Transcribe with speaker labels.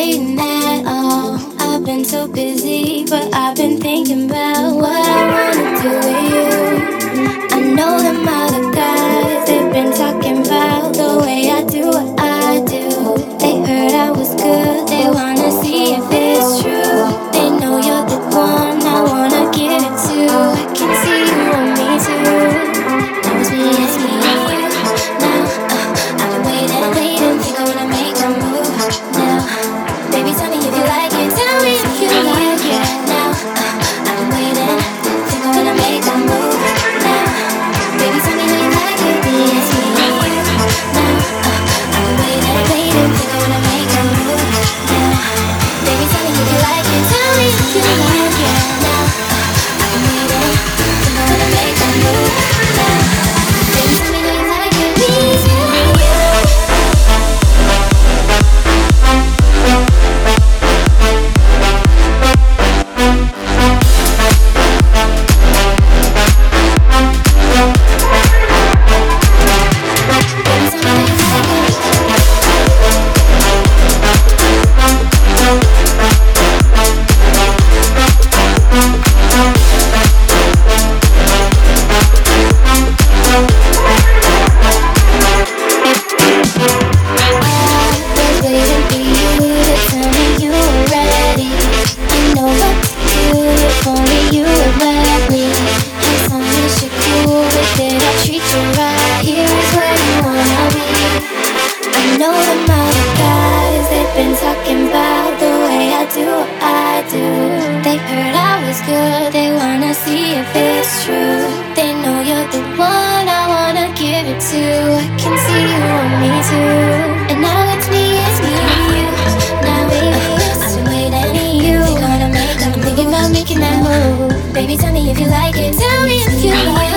Speaker 1: waiting at all. I've been so busy, but I've been thinking about. you. like wanna see if it's true. They know you're the one I wanna give it to. I can see you on me too. And now it's me, it's me and you. Now it's me and you. They gonna make, I'm thinking about making that move. Baby, tell me if you like it. Tell me if you like it.